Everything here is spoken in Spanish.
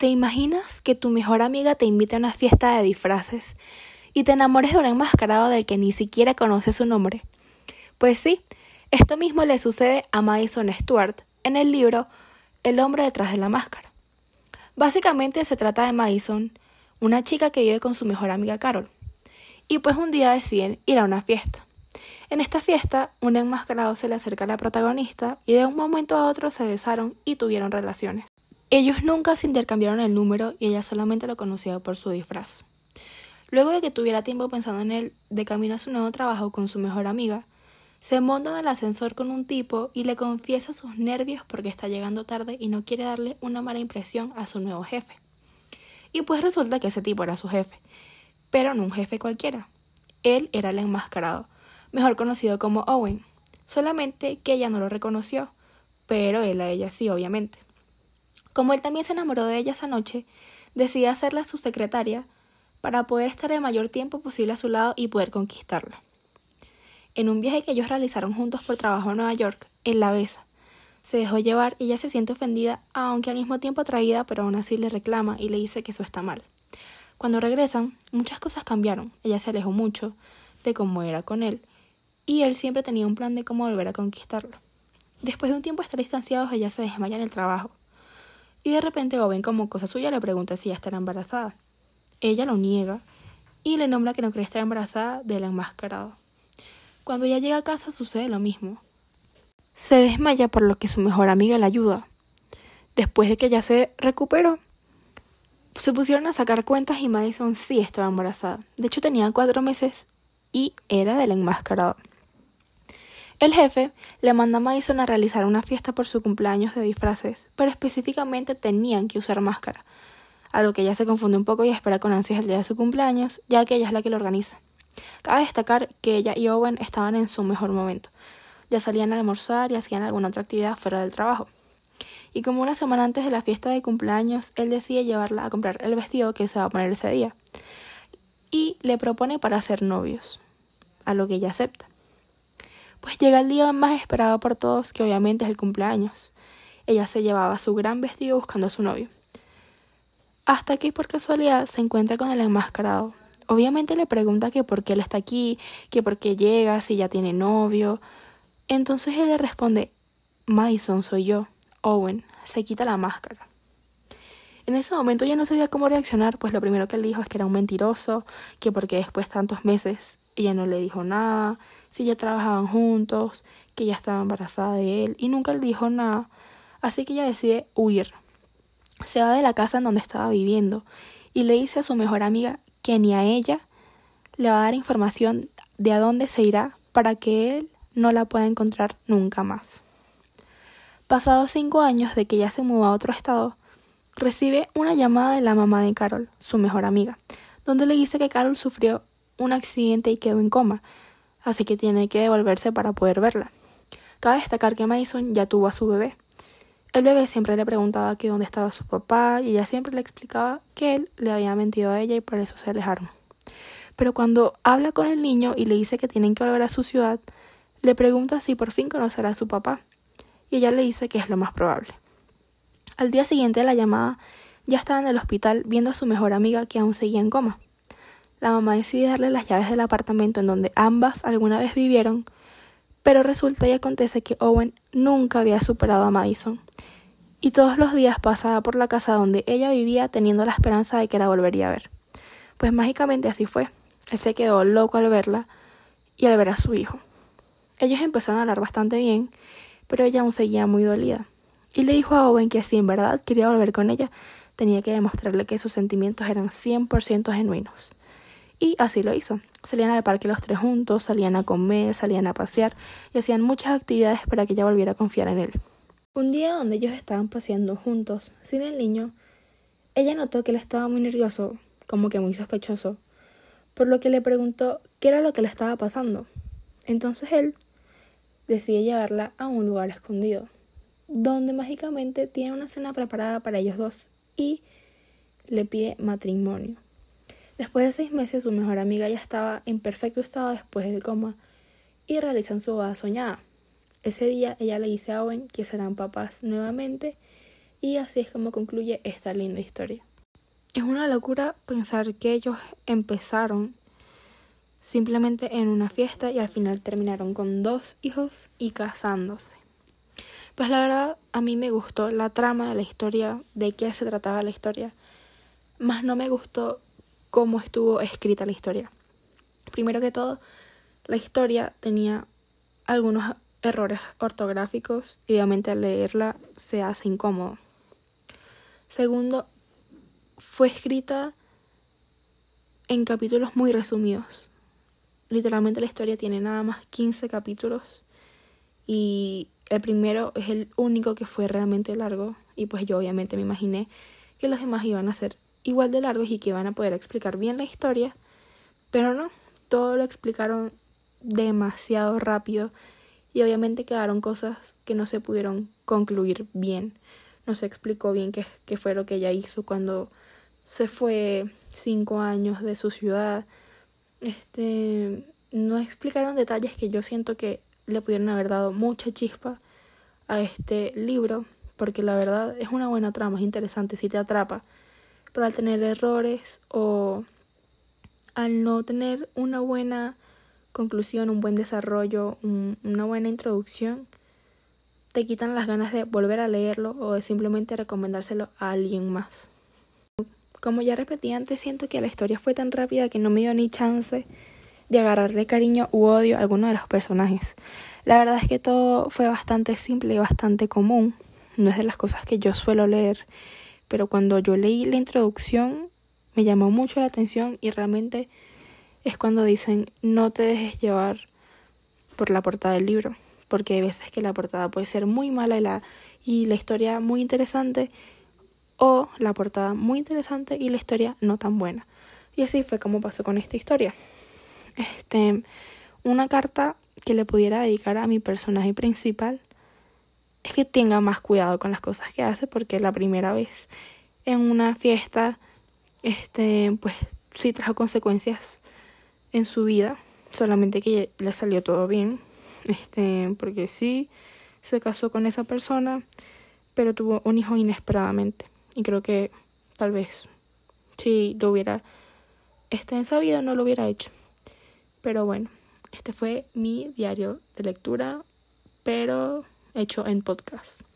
¿Te imaginas que tu mejor amiga te invite a una fiesta de disfraces y te enamores de un enmascarado del que ni siquiera conoces su nombre? Pues sí, esto mismo le sucede a Madison Stewart en el libro El hombre detrás de la máscara. Básicamente se trata de Madison, una chica que vive con su mejor amiga Carol. Y pues un día deciden ir a una fiesta. En esta fiesta, un enmascarado se le acerca a la protagonista y de un momento a otro se besaron y tuvieron relaciones. Ellos nunca se intercambiaron el número y ella solamente lo conocía por su disfraz. Luego de que tuviera tiempo pensando en él de camino a su nuevo trabajo con su mejor amiga, se monta en el ascensor con un tipo y le confiesa sus nervios porque está llegando tarde y no quiere darle una mala impresión a su nuevo jefe. Y pues resulta que ese tipo era su jefe, pero no un jefe cualquiera. Él era el enmascarado, mejor conocido como Owen, solamente que ella no lo reconoció, pero él a ella sí, obviamente. Como él también se enamoró de ella esa noche, decidió hacerla su secretaria para poder estar el mayor tiempo posible a su lado y poder conquistarla. En un viaje que ellos realizaron juntos por trabajo en Nueva York, él la besa. Se dejó llevar y ella se siente ofendida, aunque al mismo tiempo atraída, pero aún así le reclama y le dice que eso está mal. Cuando regresan, muchas cosas cambiaron. Ella se alejó mucho de cómo era con él, y él siempre tenía un plan de cómo volver a conquistarlo. Después de un tiempo estar distanciados, ella se desmaya en el trabajo y de repente Owen, como cosa suya, le pregunta si ya estará embarazada. Ella lo niega y le nombra que no cree estar embarazada del enmascarado. Cuando ella llega a casa sucede lo mismo. Se desmaya por lo que su mejor amiga la ayuda. Después de que ella se recuperó, se pusieron a sacar cuentas y Madison sí estaba embarazada. De hecho tenía cuatro meses y era del enmascarado. El jefe le manda a Madison a realizar una fiesta por su cumpleaños de disfraces, pero específicamente tenían que usar máscara, a lo que ella se confunde un poco y espera con ansias el día de su cumpleaños, ya que ella es la que lo organiza. Cabe destacar que ella y Owen estaban en su mejor momento. Ya salían a almorzar y hacían alguna otra actividad fuera del trabajo. Y como una semana antes de la fiesta de cumpleaños, él decide llevarla a comprar el vestido que se va a poner ese día. Y le propone para ser novios, a lo que ella acepta. Pues llega el día más esperado por todos, que obviamente es el cumpleaños. Ella se llevaba su gran vestido buscando a su novio. Hasta que por casualidad se encuentra con el enmascarado. Obviamente le pregunta que por qué él está aquí, que por qué llega, si ya tiene novio. Entonces él le responde, Madison soy yo, Owen, se quita la máscara. En ese momento ya no sabía cómo reaccionar, pues lo primero que él dijo es que era un mentiroso, que porque después de tantos meses ella no le dijo nada, si ya trabajaban juntos, que ya estaba embarazada de él y nunca le dijo nada. Así que ella decide huir. Se va de la casa en donde estaba viviendo y le dice a su mejor amiga que ni a ella le va a dar información de a dónde se irá para que él no la pueda encontrar nunca más. Pasados cinco años de que ella se mudó a otro estado, recibe una llamada de la mamá de Carol, su mejor amiga, donde le dice que Carol sufrió un accidente y quedó en coma, así que tiene que devolverse para poder verla. Cabe destacar que Madison ya tuvo a su bebé. El bebé siempre le preguntaba que dónde estaba su papá y ella siempre le explicaba que él le había mentido a ella y por eso se alejaron. Pero cuando habla con el niño y le dice que tienen que volver a su ciudad, le pregunta si por fin conocerá a su papá y ella le dice que es lo más probable. Al día siguiente de la llamada, ya estaba en el hospital viendo a su mejor amiga que aún seguía en coma la mamá decide darle las llaves del apartamento en donde ambas alguna vez vivieron, pero resulta y acontece que Owen nunca había superado a Madison, y todos los días pasaba por la casa donde ella vivía teniendo la esperanza de que la volvería a ver. Pues mágicamente así fue. Él se quedó loco al verla y al ver a su hijo. Ellos empezaron a hablar bastante bien, pero ella aún seguía muy dolida. Y le dijo a Owen que si en verdad quería volver con ella, tenía que demostrarle que sus sentimientos eran 100% genuinos. Y así lo hizo. Salían al parque los tres juntos, salían a comer, salían a pasear y hacían muchas actividades para que ella volviera a confiar en él. Un día donde ellos estaban paseando juntos, sin el niño, ella notó que él estaba muy nervioso, como que muy sospechoso, por lo que le preguntó qué era lo que le estaba pasando. Entonces él decide llevarla a un lugar escondido, donde mágicamente tiene una cena preparada para ellos dos y le pide matrimonio. Después de seis meses, su mejor amiga ya estaba en perfecto estado después del coma y realizan su boda soñada. Ese día ella le dice a Owen que serán papás nuevamente Y así es como concluye esta linda historia. Es una locura pensar que ellos empezaron simplemente en una fiesta y al final terminaron con dos hijos y casándose. Pues la verdad a mí me gustó la trama de la historia, de qué se trataba la historia, más no me gustó cómo estuvo escrita la historia. Primero que todo, la historia tenía algunos errores ortográficos y obviamente al leerla se hace incómodo. Segundo, fue escrita en capítulos muy resumidos. Literalmente la historia tiene nada más 15 capítulos y el primero es el único que fue realmente largo y pues yo obviamente me imaginé que los demás iban a ser igual de largos y que iban a poder explicar bien la historia, pero no, todo lo explicaron demasiado rápido y obviamente quedaron cosas que no se pudieron concluir bien. No se explicó bien qué, fue lo que ella hizo cuando se fue cinco años de su ciudad. Este, no explicaron detalles que yo siento que le pudieron haber dado mucha chispa a este libro, porque la verdad es una buena trama, es interesante, si te atrapa. Pero al tener errores o al no tener una buena conclusión, un buen desarrollo, una buena introducción, te quitan las ganas de volver a leerlo o de simplemente recomendárselo a alguien más. Como ya repetí antes, siento que la historia fue tan rápida que no me dio ni chance de agarrarle cariño u odio a alguno de los personajes. La verdad es que todo fue bastante simple y bastante común. No es de las cosas que yo suelo leer, pero cuando yo leí la introducción me llamó mucho la atención y realmente es cuando dicen no te dejes llevar por la portada del libro, porque hay veces que la portada puede ser muy mala y la, y la historia muy interesante, o la portada muy interesante y la historia no tan buena. Y así fue como pasó con esta historia. Este, una carta que le pudiera dedicar a mi personaje principal es que tenga más cuidado con las cosas que hace porque la primera vez en una fiesta este pues sí trajo consecuencias en su vida, solamente que le salió todo bien, este, porque sí se casó con esa persona, pero tuvo un hijo inesperadamente. Y creo que tal vez si lo hubiera este, en sabido no lo hubiera hecho. Pero bueno, este fue mi diario de lectura, pero hecho en podcast.